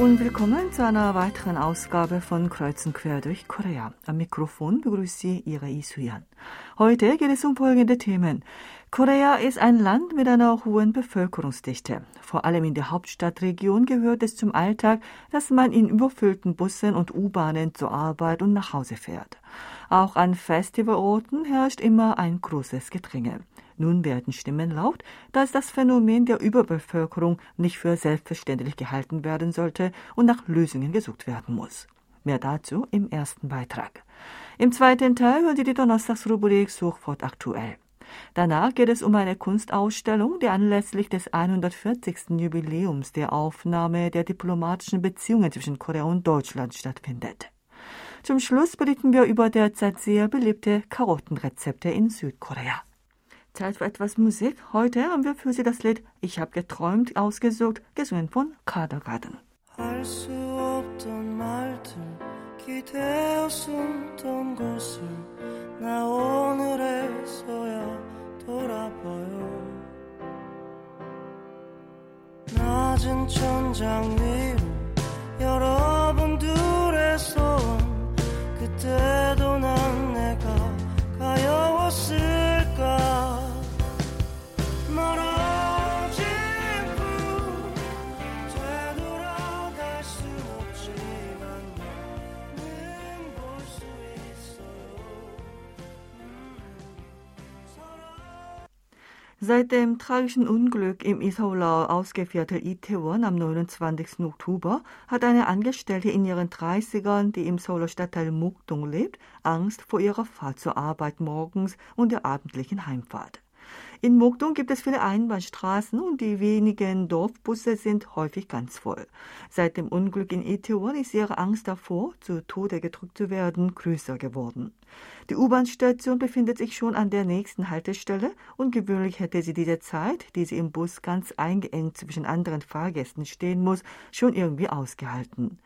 und willkommen zu einer weiteren Ausgabe von Kreuzen quer durch Korea. Am Mikrofon begrüßt Sie Ihre Isuyan. Heute geht es um folgende Themen. Korea ist ein Land mit einer hohen Bevölkerungsdichte. Vor allem in der Hauptstadtregion gehört es zum Alltag, dass man in überfüllten Bussen und U-Bahnen zur Arbeit und nach Hause fährt. Auch an Festivalorten herrscht immer ein großes Gedränge. Nun werden Stimmen laut, dass das Phänomen der Überbevölkerung nicht für selbstverständlich gehalten werden sollte und nach Lösungen gesucht werden muss. Mehr dazu im ersten Beitrag. Im zweiten Teil hören Sie die Donnerstagsrubrik Suchfort aktuell. Danach geht es um eine Kunstausstellung, die anlässlich des 140. Jubiläums der Aufnahme der diplomatischen Beziehungen zwischen Korea und Deutschland stattfindet. Zum Schluss berichten wir über derzeit sehr beliebte Karottenrezepte in Südkorea. Zeit für etwas Musik. Heute haben wir für Sie das Lied Ich hab geträumt ausgesucht, gesungen von Kadergarten. 알수 없던 말들 기대어 숨던 곳을 나 오늘에서야 돌아봐요 낮은 천장 위로 여러 Seit dem tragischen Unglück im Isaulau ausgeviertel Itaewon am 29. Oktober hat eine Angestellte in ihren 30ern, die im Seouler Stadtteil Mukdong lebt, Angst vor ihrer Fahrt zur Arbeit morgens und der abendlichen Heimfahrt. In Mokdong gibt es viele Einbahnstraßen und die wenigen Dorfbusse sind häufig ganz voll. Seit dem Unglück in Itaewon ist ihre Angst davor, zu Tode gedrückt zu werden, größer geworden. Die U-Bahn-Station befindet sich schon an der nächsten Haltestelle und gewöhnlich hätte sie diese Zeit, die sie im Bus ganz eingeengt zwischen anderen Fahrgästen stehen muss, schon irgendwie ausgehalten.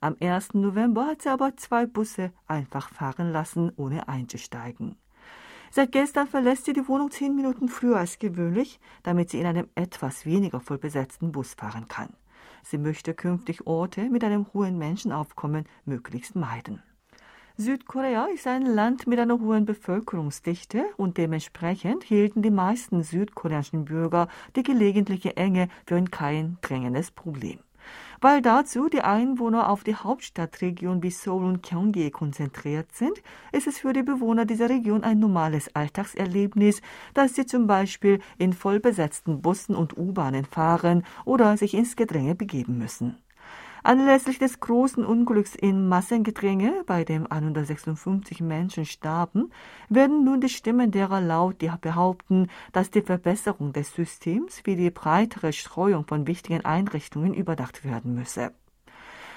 Am 1. November hat sie aber zwei Busse einfach fahren lassen, ohne einzusteigen. Seit gestern verlässt sie die Wohnung zehn Minuten früher als gewöhnlich, damit sie in einem etwas weniger voll besetzten Bus fahren kann. Sie möchte künftig Orte mit einem hohen Menschenaufkommen möglichst meiden. Südkorea ist ein Land mit einer hohen Bevölkerungsdichte und dementsprechend hielten die meisten südkoreanischen Bürger die gelegentliche Enge für ein kein drängendes Problem. Weil dazu die Einwohner auf die Hauptstadtregion wie Seoul und Gyeonggi konzentriert sind, ist es für die Bewohner dieser Region ein normales Alltagserlebnis, dass sie zum Beispiel in vollbesetzten Bussen und U-Bahnen fahren oder sich ins Gedränge begeben müssen. Anlässlich des großen Unglücks in Massengedränge, bei dem 156 Menschen starben, werden nun die Stimmen derer laut, die behaupten, dass die Verbesserung des Systems wie die breitere Streuung von wichtigen Einrichtungen überdacht werden müsse.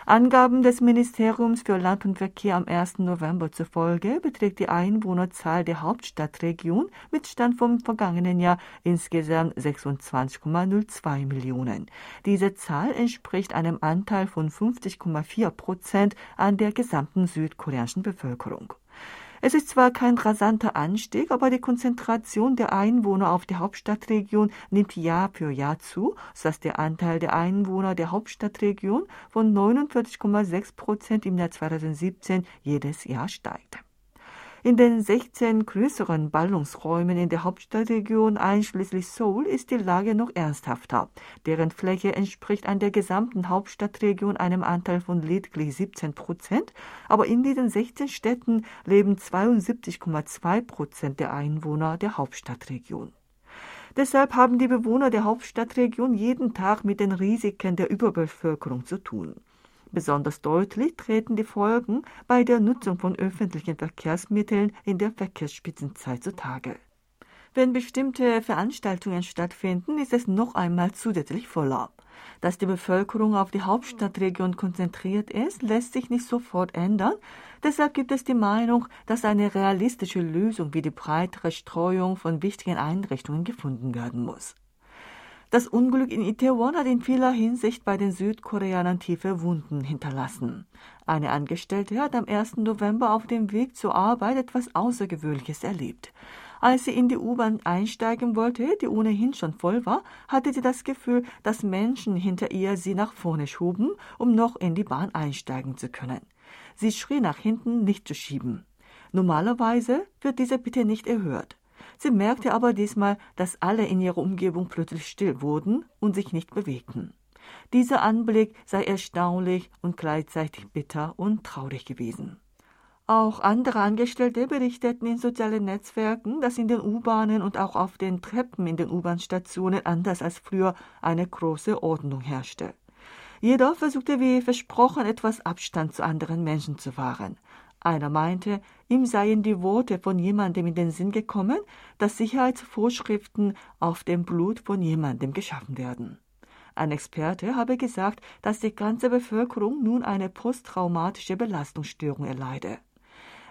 Angaben des Ministeriums für Land und Verkehr am 1. November zufolge beträgt die Einwohnerzahl der Hauptstadtregion mit Stand vom vergangenen Jahr insgesamt 26,02 Millionen. Diese Zahl entspricht einem Anteil von 50,4 Prozent an der gesamten südkoreanischen Bevölkerung. Es ist zwar kein rasanter Anstieg, aber die Konzentration der Einwohner auf die Hauptstadtregion nimmt Jahr für Jahr zu, sodass der Anteil der Einwohner der Hauptstadtregion von 49,6 Prozent im Jahr 2017 jedes Jahr steigt. In den 16 größeren Ballungsräumen in der Hauptstadtregion einschließlich Seoul ist die Lage noch ernsthafter. Deren Fläche entspricht an der gesamten Hauptstadtregion einem Anteil von lediglich 17 Prozent, aber in diesen 16 Städten leben 72,2 Prozent der Einwohner der Hauptstadtregion. Deshalb haben die Bewohner der Hauptstadtregion jeden Tag mit den Risiken der Überbevölkerung zu tun. Besonders deutlich treten die Folgen bei der Nutzung von öffentlichen Verkehrsmitteln in der Verkehrsspitzenzeit zutage. Wenn bestimmte Veranstaltungen stattfinden, ist es noch einmal zusätzlich voller. Dass die Bevölkerung auf die Hauptstadtregion konzentriert ist, lässt sich nicht sofort ändern. Deshalb gibt es die Meinung, dass eine realistische Lösung wie die breitere Streuung von wichtigen Einrichtungen gefunden werden muss. Das Unglück in Itaewon hat in vieler Hinsicht bei den Südkoreanern tiefe Wunden hinterlassen. Eine Angestellte hat am 1. November auf dem Weg zur Arbeit etwas Außergewöhnliches erlebt. Als sie in die U-Bahn einsteigen wollte, die ohnehin schon voll war, hatte sie das Gefühl, dass Menschen hinter ihr sie nach vorne schoben, um noch in die Bahn einsteigen zu können. Sie schrie nach hinten, nicht zu schieben. Normalerweise wird diese Bitte nicht erhört. Sie merkte aber diesmal, dass alle in ihrer Umgebung plötzlich still wurden und sich nicht bewegten. Dieser Anblick sei erstaunlich und gleichzeitig bitter und traurig gewesen. Auch andere Angestellte berichteten in sozialen Netzwerken, dass in den U-Bahnen und auch auf den Treppen in den U-Bahn-Stationen anders als früher eine große Ordnung herrschte. Jeder versuchte wie versprochen etwas Abstand zu anderen Menschen zu wahren. Einer meinte, ihm seien die Worte von jemandem in den Sinn gekommen, dass Sicherheitsvorschriften auf dem Blut von jemandem geschaffen werden. Ein Experte habe gesagt, dass die ganze Bevölkerung nun eine posttraumatische Belastungsstörung erleide.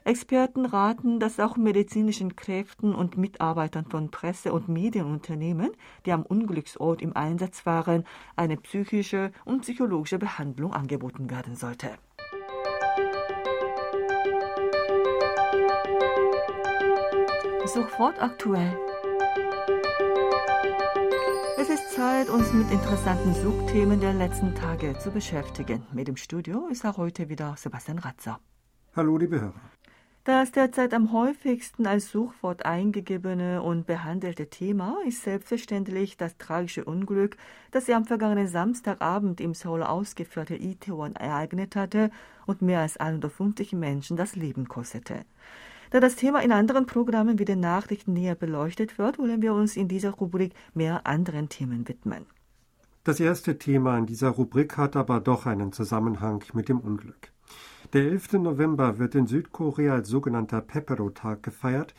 Experten raten, dass auch medizinischen Kräften und Mitarbeitern von Presse- und Medienunternehmen, die am Unglücksort im Einsatz waren, eine psychische und psychologische Behandlung angeboten werden sollte. Sofort aktuell. Es ist Zeit, uns mit interessanten Suchthemen der letzten Tage zu beschäftigen. Mit dem Studio ist auch heute wieder Sebastian Ratzer. Hallo, liebe Hörer. Das derzeit am häufigsten als Suchwort eingegebene und behandelte Thema ist selbstverständlich das tragische Unglück, das sich am vergangenen Samstagabend im Seoul ausgeführte Itaewon ereignet hatte und mehr als 150 Menschen das Leben kostete. Da das Thema in anderen Programmen wie den Nachrichten näher beleuchtet wird, wollen wir uns in dieser Rubrik mehr anderen Themen widmen. Das erste Thema in dieser Rubrik hat aber doch einen Zusammenhang mit dem Unglück. Der 11. November wird in Südkorea als sogenannter Pepero-Tag gefeiert,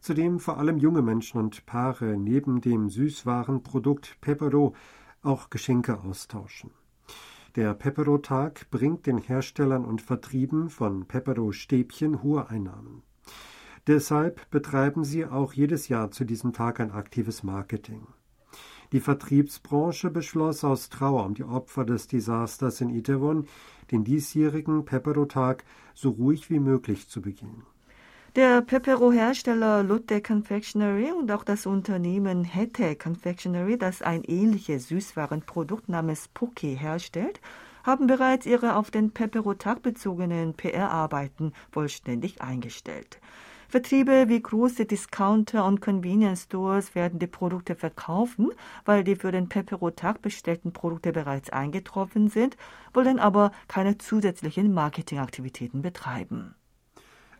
zu dem vor allem junge Menschen und Paare neben dem Süßwarenprodukt Pepero auch Geschenke austauschen. Der Pepero-Tag bringt den Herstellern und Vertrieben von Pepero-Stäbchen hohe Einnahmen. Deshalb betreiben sie auch jedes Jahr zu diesem Tag ein aktives Marketing. Die Vertriebsbranche beschloss aus Trauer um die Opfer des Desasters in Itaewon, den diesjährigen Pepero-Tag so ruhig wie möglich zu begehen. Der Pepero-Hersteller Lotte Confectionery und auch das Unternehmen Hette Confectionery, das ein ähnliches Süßwarenprodukt namens Poke herstellt, haben bereits ihre auf den Pepero-Tag bezogenen PR-Arbeiten vollständig eingestellt. Vertriebe wie große Discounter und Convenience Stores werden die Produkte verkaufen, weil die für den Pepero-Tag bestellten Produkte bereits eingetroffen sind, wollen aber keine zusätzlichen Marketingaktivitäten betreiben.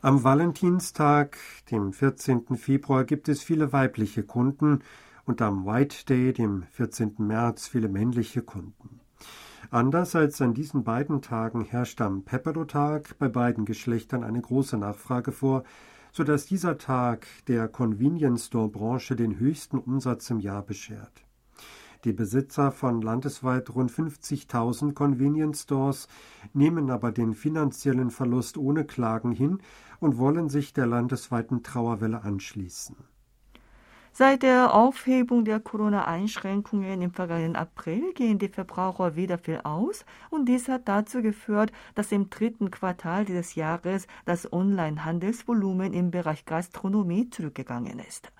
Am Valentinstag, dem 14. Februar, gibt es viele weibliche Kunden und am White Day, dem 14. März, viele männliche Kunden. Anders als an diesen beiden Tagen herrscht am Pepero-Tag bei beiden Geschlechtern eine große Nachfrage vor, so dass dieser Tag der Convenience Store Branche den höchsten Umsatz im Jahr beschert. Die Besitzer von landesweit rund 50.000 Convenience Stores nehmen aber den finanziellen Verlust ohne Klagen hin und wollen sich der landesweiten Trauerwelle anschließen. Seit der Aufhebung der Corona-Einschränkungen im vergangenen April gehen die Verbraucher wieder viel aus und dies hat dazu geführt, dass im dritten Quartal dieses Jahres das Online-Handelsvolumen im Bereich Gastronomie zurückgegangen ist.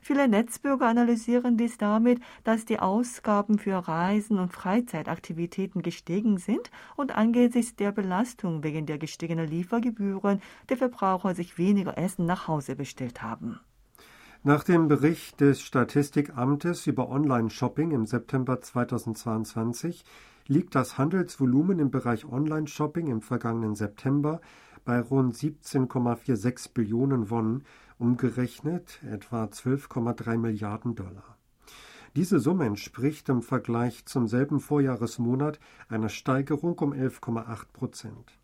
Viele Netzbürger analysieren dies damit, dass die Ausgaben für Reisen und Freizeitaktivitäten gestiegen sind und angesichts der Belastung wegen der gestiegenen Liefergebühren der Verbraucher sich weniger Essen nach Hause bestellt haben. Nach dem Bericht des Statistikamtes über Online-Shopping im September 2022 liegt das Handelsvolumen im Bereich Online-Shopping im vergangenen September bei rund 17,46 Billionen Won, umgerechnet etwa 12,3 Milliarden Dollar. Diese Summe entspricht im Vergleich zum selben Vorjahresmonat einer Steigerung um 11,8 Prozent.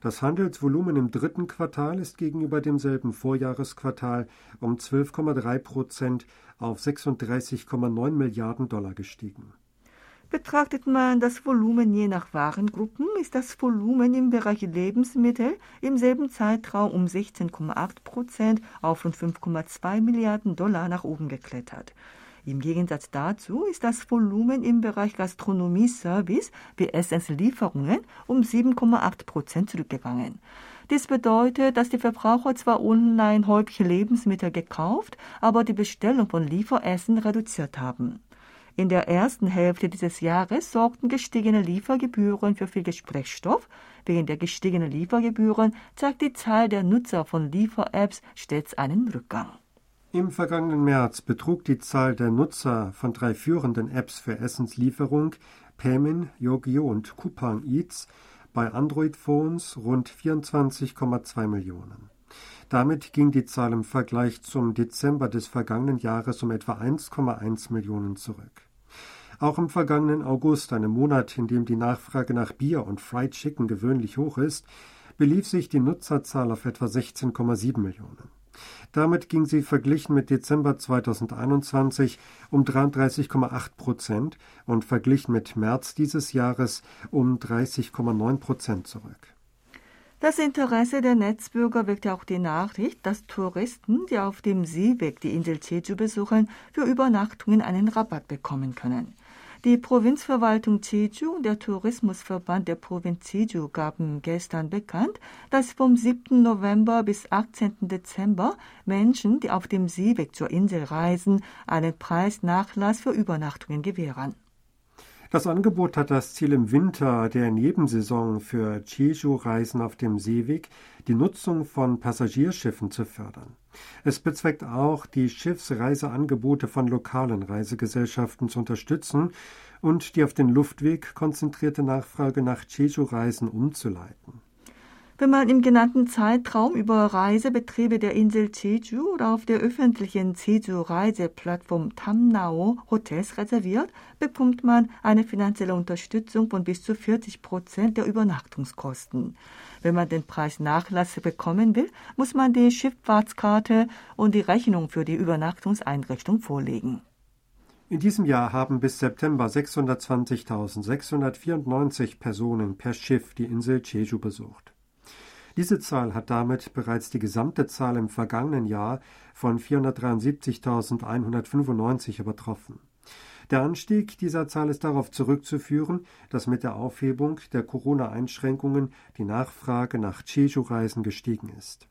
Das Handelsvolumen im dritten Quartal ist gegenüber demselben Vorjahresquartal um 12,3 Prozent auf 36,9 Milliarden Dollar gestiegen. Betrachtet man das Volumen je nach Warengruppen, ist das Volumen im Bereich Lebensmittel im selben Zeitraum um 16,8 Prozent auf rund 5,2 Milliarden Dollar nach oben geklettert. Im Gegensatz dazu ist das Volumen im Bereich Gastronomie-Service wie Essenslieferungen um 7,8 Prozent zurückgegangen. Dies bedeutet, dass die Verbraucher zwar online häufig Lebensmittel gekauft, aber die Bestellung von Lieferessen reduziert haben. In der ersten Hälfte dieses Jahres sorgten gestiegene Liefergebühren für viel Gesprächsstoff. Wegen der gestiegenen Liefergebühren zeigt die Zahl der Nutzer von Liefer-Apps stets einen Rückgang. Im vergangenen März betrug die Zahl der Nutzer von drei führenden Apps für Essenslieferung, Paymin, Yogio und Coupang Eats, bei Android-Phones rund 24,2 Millionen. Damit ging die Zahl im Vergleich zum Dezember des vergangenen Jahres um etwa 1,1 Millionen zurück. Auch im vergangenen August, einem Monat, in dem die Nachfrage nach Bier und Fried Chicken gewöhnlich hoch ist, belief sich die Nutzerzahl auf etwa 16,7 Millionen. Damit ging sie verglichen mit Dezember 2021 um 33,8 Prozent und verglichen mit März dieses Jahres um 30,9 Prozent zurück. Das Interesse der Netzbürger weckt auch die Nachricht, dass Touristen, die auf dem Seeweg die Insel Jeju besuchen, für Übernachtungen einen Rabatt bekommen können. Die Provinzverwaltung Jeju und der Tourismusverband der Provinz Jeju gaben gestern bekannt, dass vom 7. November bis 18. Dezember Menschen, die auf dem Seeweg zur Insel reisen, einen Preisnachlass für Übernachtungen gewähren. Das Angebot hat das Ziel im Winter der Nebensaison für Jeju-Reisen auf dem Seeweg, die Nutzung von Passagierschiffen zu fördern. Es bezweckt auch, die Schiffsreiseangebote von lokalen Reisegesellschaften zu unterstützen und die auf den Luftweg konzentrierte Nachfrage nach Jeju-Reisen umzuleiten. Wenn man im genannten Zeitraum über Reisebetriebe der Insel Jeju oder auf der öffentlichen Jeju-Reiseplattform Tamnao Hotels reserviert, bekommt man eine finanzielle Unterstützung von bis zu 40 Prozent der Übernachtungskosten. Wenn man den Preisnachlass bekommen will, muss man die Schifffahrtskarte und die Rechnung für die Übernachtungseinrichtung vorlegen. In diesem Jahr haben bis September 620.694 Personen per Schiff die Insel Jeju besucht. Diese Zahl hat damit bereits die gesamte Zahl im vergangenen Jahr von 473.195 übertroffen. Der Anstieg dieser Zahl ist darauf zurückzuführen, dass mit der Aufhebung der Corona-Einschränkungen die Nachfrage nach Jeju-Reisen gestiegen ist.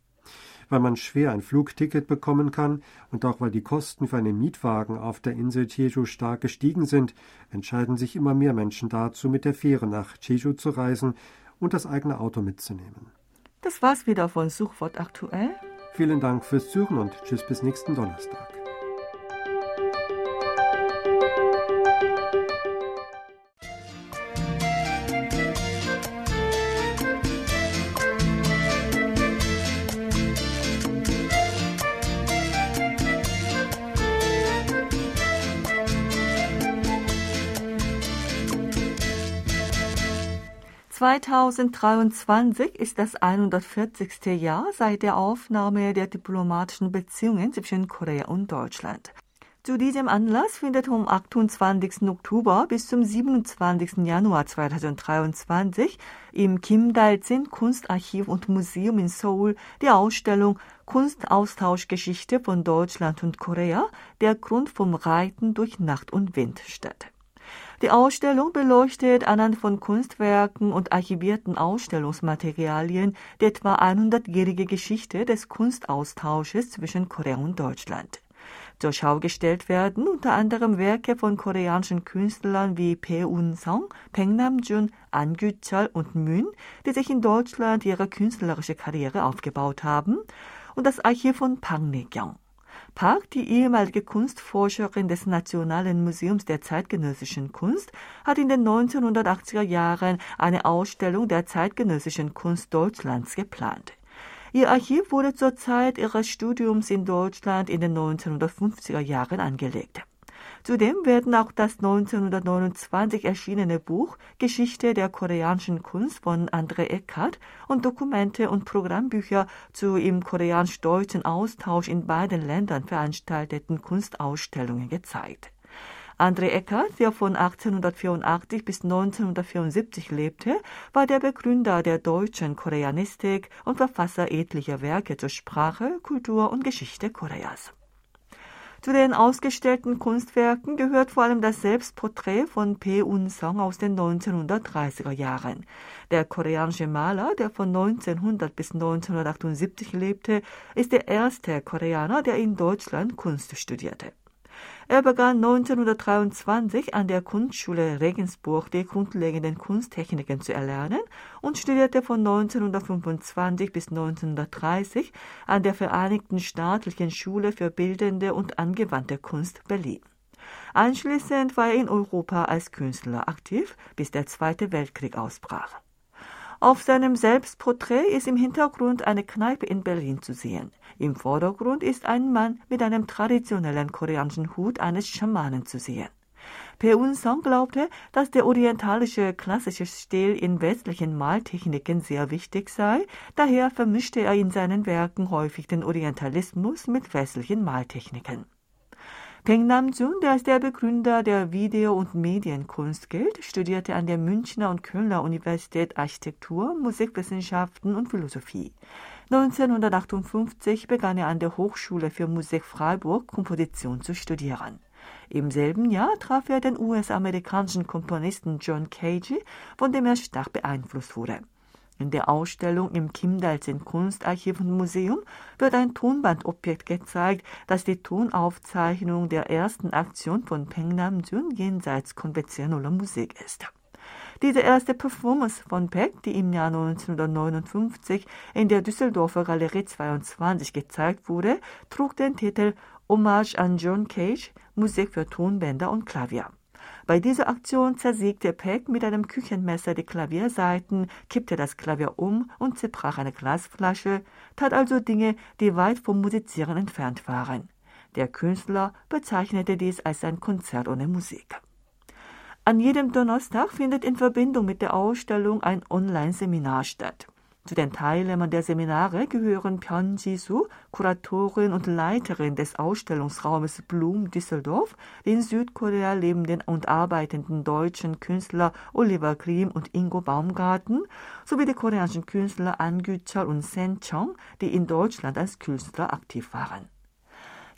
Weil man schwer ein Flugticket bekommen kann und auch weil die Kosten für einen Mietwagen auf der Insel Jeju stark gestiegen sind, entscheiden sich immer mehr Menschen dazu, mit der Fähre nach Jeju zu reisen und das eigene Auto mitzunehmen. Das war's wieder von Suchwort aktuell. Vielen Dank fürs Zuhören und tschüss bis nächsten Donnerstag. 2023 ist das 140. Jahr seit der Aufnahme der diplomatischen Beziehungen zwischen Korea und Deutschland. Zu diesem Anlass findet vom 28. Oktober bis zum 27. Januar 2023 im Kim Dae-jin Kunstarchiv und Museum in Seoul die Ausstellung Kunstaustauschgeschichte von Deutschland und Korea, der Grund vom Reiten durch Nacht und Wind statt. Die Ausstellung beleuchtet anhand von Kunstwerken und archivierten Ausstellungsmaterialien die etwa 100-jährige Geschichte des Kunstaustausches zwischen Korea und Deutschland. Zur Schau gestellt werden unter anderem Werke von koreanischen Künstlern wie Bae Un-sung, Peng Nam-jun, An Gyu-chol und Moon, die sich in Deutschland ihre künstlerische Karriere aufgebaut haben, und das Archiv von Pang Ne-kyung. Park, die ehemalige Kunstforscherin des Nationalen Museums der zeitgenössischen Kunst, hat in den 1980er Jahren eine Ausstellung der zeitgenössischen Kunst Deutschlands geplant. Ihr Archiv wurde zur Zeit ihres Studiums in Deutschland in den 1950er Jahren angelegt. Zudem werden auch das 1929 erschienene Buch Geschichte der koreanischen Kunst von André Eckert und Dokumente und Programmbücher zu im koreanisch-deutschen Austausch in beiden Ländern veranstalteten Kunstausstellungen gezeigt. André Eckert, der von 1884 bis 1974 lebte, war der Begründer der deutschen Koreanistik und Verfasser etlicher Werke zur Sprache, Kultur und Geschichte Koreas. Zu den ausgestellten Kunstwerken gehört vor allem das Selbstporträt von Pe Un-song aus den 1930er Jahren. Der koreanische Maler, der von 1900 bis 1978 lebte, ist der erste Koreaner, der in Deutschland Kunst studierte. Er begann 1923 an der Kunstschule Regensburg die grundlegenden Kunsttechniken zu erlernen und studierte von 1925 bis 1930 an der Vereinigten Staatlichen Schule für Bildende und angewandte Kunst Berlin. Anschließend war er in Europa als Künstler aktiv, bis der Zweite Weltkrieg ausbrach. Auf seinem Selbstporträt ist im Hintergrund eine Kneipe in Berlin zu sehen. Im Vordergrund ist ein Mann mit einem traditionellen koreanischen Hut eines Schamanen zu sehen. Peun Song glaubte, dass der orientalische klassische Stil in westlichen Maltechniken sehr wichtig sei, daher vermischte er in seinen Werken häufig den Orientalismus mit westlichen Maltechniken. Peng Namjoon, der als der Begründer der Video- und Medienkunst gilt, studierte an der Münchner und Kölner Universität Architektur, Musikwissenschaften und Philosophie. 1958 begann er an der Hochschule für Musik Freiburg Komposition zu studieren. Im selben Jahr traf er den US-amerikanischen Komponisten John Cage, von dem er stark beeinflusst wurde. In der Ausstellung im Kimdalsen Kunstarchiv und Museum wird ein Tonbandobjekt gezeigt, das die Tonaufzeichnung der ersten Aktion von Peng Nam-jun jenseits konventioneller Musik ist. Diese erste Performance von Peck, die im Jahr 1959 in der Düsseldorfer Galerie 22 gezeigt wurde, trug den Titel Hommage an John Cage, Musik für Tonbänder und Klavier. Bei dieser Aktion zersägte Peck mit einem Küchenmesser die Klaviersaiten, kippte das Klavier um und zerbrach eine Glasflasche, tat also Dinge, die weit vom Musizieren entfernt waren. Der Künstler bezeichnete dies als ein Konzert ohne Musik. An jedem Donnerstag findet in Verbindung mit der Ausstellung ein Online-Seminar statt. Zu den Teilnehmern der Seminare gehören Pyeon Ji-soo, Kuratorin und Leiterin des Ausstellungsraumes Blum Düsseldorf, den Südkorea lebenden und arbeitenden deutschen Künstler Oliver Grimm und Ingo Baumgarten sowie die koreanischen Künstler An Gyu-chol und Sen Chong, die in Deutschland als Künstler aktiv waren.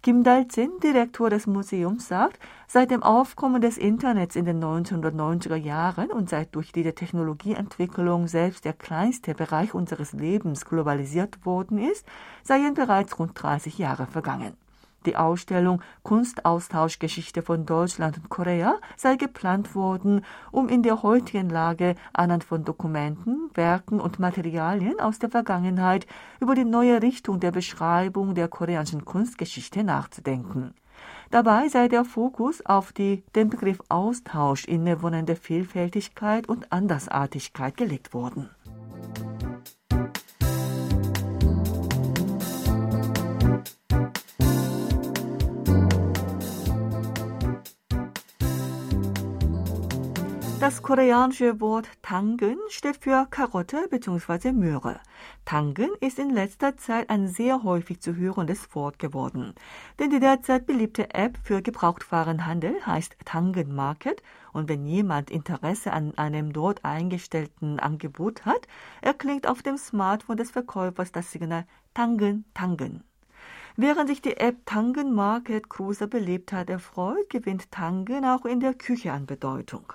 Kim Dal-jin, Direktor des Museums, sagt, seit dem Aufkommen des Internets in den 1990er Jahren und seit durch diese Technologieentwicklung selbst der kleinste Bereich unseres Lebens globalisiert worden ist, seien bereits rund 30 Jahre vergangen. Die Ausstellung Kunstaustauschgeschichte von Deutschland und Korea sei geplant worden, um in der heutigen Lage anhand von Dokumenten, Werken und Materialien aus der Vergangenheit über die neue Richtung der Beschreibung der koreanischen Kunstgeschichte nachzudenken. Dabei sei der Fokus auf die dem Begriff Austausch innewohnende Vielfältigkeit und Andersartigkeit gelegt worden. Das koreanische Wort Tangen steht für Karotte bzw. Möhre. Tangen ist in letzter Zeit ein sehr häufig zu hörendes Wort geworden. Denn die derzeit beliebte App für Gebrauchtwarenhandel heißt Tangen Market und wenn jemand Interesse an einem dort eingestellten Angebot hat, erklingt auf dem Smartphone des Verkäufers das Signal Tangen Tangen. Während sich die App Tangen Market großer Beliebtheit erfreut, gewinnt Tangen auch in der Küche an Bedeutung.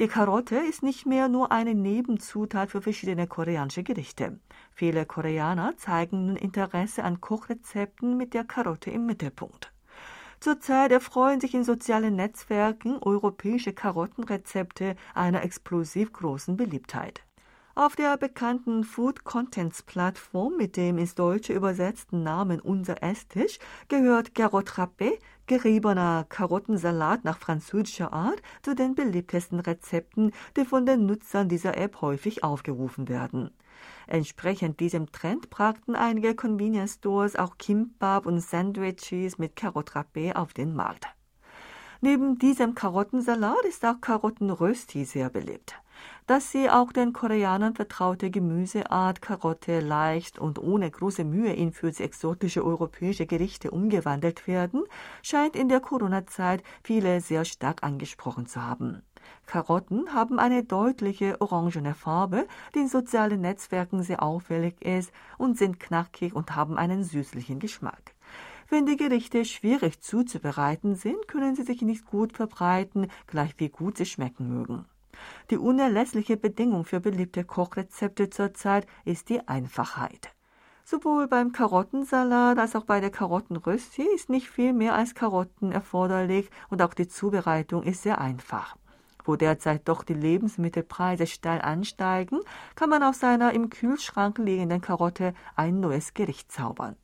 Die Karotte ist nicht mehr nur eine Nebenzutat für verschiedene koreanische Gerichte. Viele Koreaner zeigen nun Interesse an Kochrezepten mit der Karotte im Mittelpunkt. Zurzeit erfreuen sich in sozialen Netzwerken europäische Karottenrezepte einer explosiv großen Beliebtheit. Auf der bekannten Food Contents Plattform mit dem ins Deutsche übersetzten Namen Unser Esstisch gehört Carotte Râpé, geriebener Karottensalat nach französischer Art, zu den beliebtesten Rezepten, die von den Nutzern dieser App häufig aufgerufen werden. Entsprechend diesem Trend brachten einige Convenience Stores auch Kimbab und Sandwiches mit Carotte Râpé auf den Markt. Neben diesem Karottensalat ist auch Karottenrösti sehr beliebt. Dass sie auch den Koreanern vertraute Gemüseart Karotte leicht und ohne große Mühe in für sie exotische europäische Gerichte umgewandelt werden, scheint in der Corona-Zeit viele sehr stark angesprochen zu haben. Karotten haben eine deutliche orangene Farbe, die in sozialen Netzwerken sehr auffällig ist und sind knackig und haben einen süßlichen Geschmack. Wenn die Gerichte schwierig zuzubereiten sind, können sie sich nicht gut verbreiten, gleich wie gut sie schmecken mögen. Die unerlässliche Bedingung für beliebte Kochrezepte zurzeit ist die Einfachheit. Sowohl beim Karottensalat als auch bei der Karottenrösti ist nicht viel mehr als Karotten erforderlich und auch die Zubereitung ist sehr einfach. Wo derzeit doch die Lebensmittelpreise steil ansteigen, kann man aus seiner im Kühlschrank liegenden Karotte ein neues Gericht zaubern.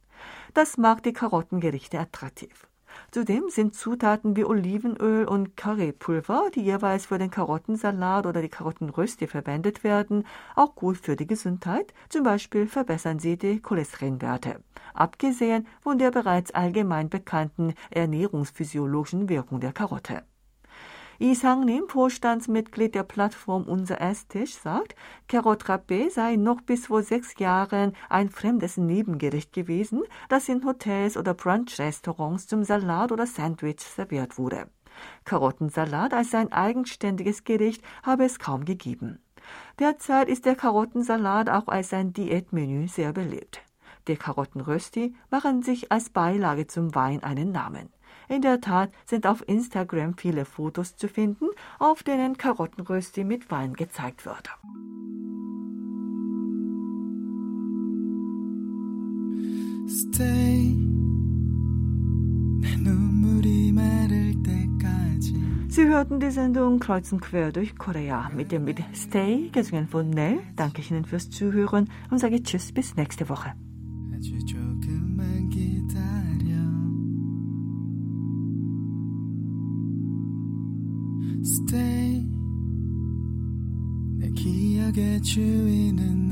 Das macht die Karottengerichte attraktiv. Zudem sind Zutaten wie Olivenöl und Currypulver, die jeweils für den Karottensalat oder die Karottenrösti verwendet werden, auch gut für die Gesundheit. Zum Beispiel verbessern sie die Cholesterinwerte. Abgesehen von der bereits allgemein bekannten ernährungsphysiologischen Wirkung der Karotte. Isang-Lim, Vorstandsmitglied der Plattform Unser Esstisch, sagt, Carrot Râpé sei noch bis vor sechs Jahren ein fremdes Nebengericht gewesen, das in Hotels oder Brunch-Restaurants zum Salat oder Sandwich serviert wurde. Karottensalat als ein eigenständiges Gericht habe es kaum gegeben. Derzeit ist der Karottensalat auch als ein Diätmenü sehr beliebt. Die Karottenrösti machen sich als Beilage zum Wein einen Namen. In der Tat sind auf Instagram viele Fotos zu finden, auf denen Karottenrösti mit Wein gezeigt wird. Sie hörten die Sendung Kreuzen quer durch Korea mit dem Lied Stay, gesungen von Nell. Danke ich Ihnen fürs Zuhören und sage Tschüss bis nächste Woche. 주인은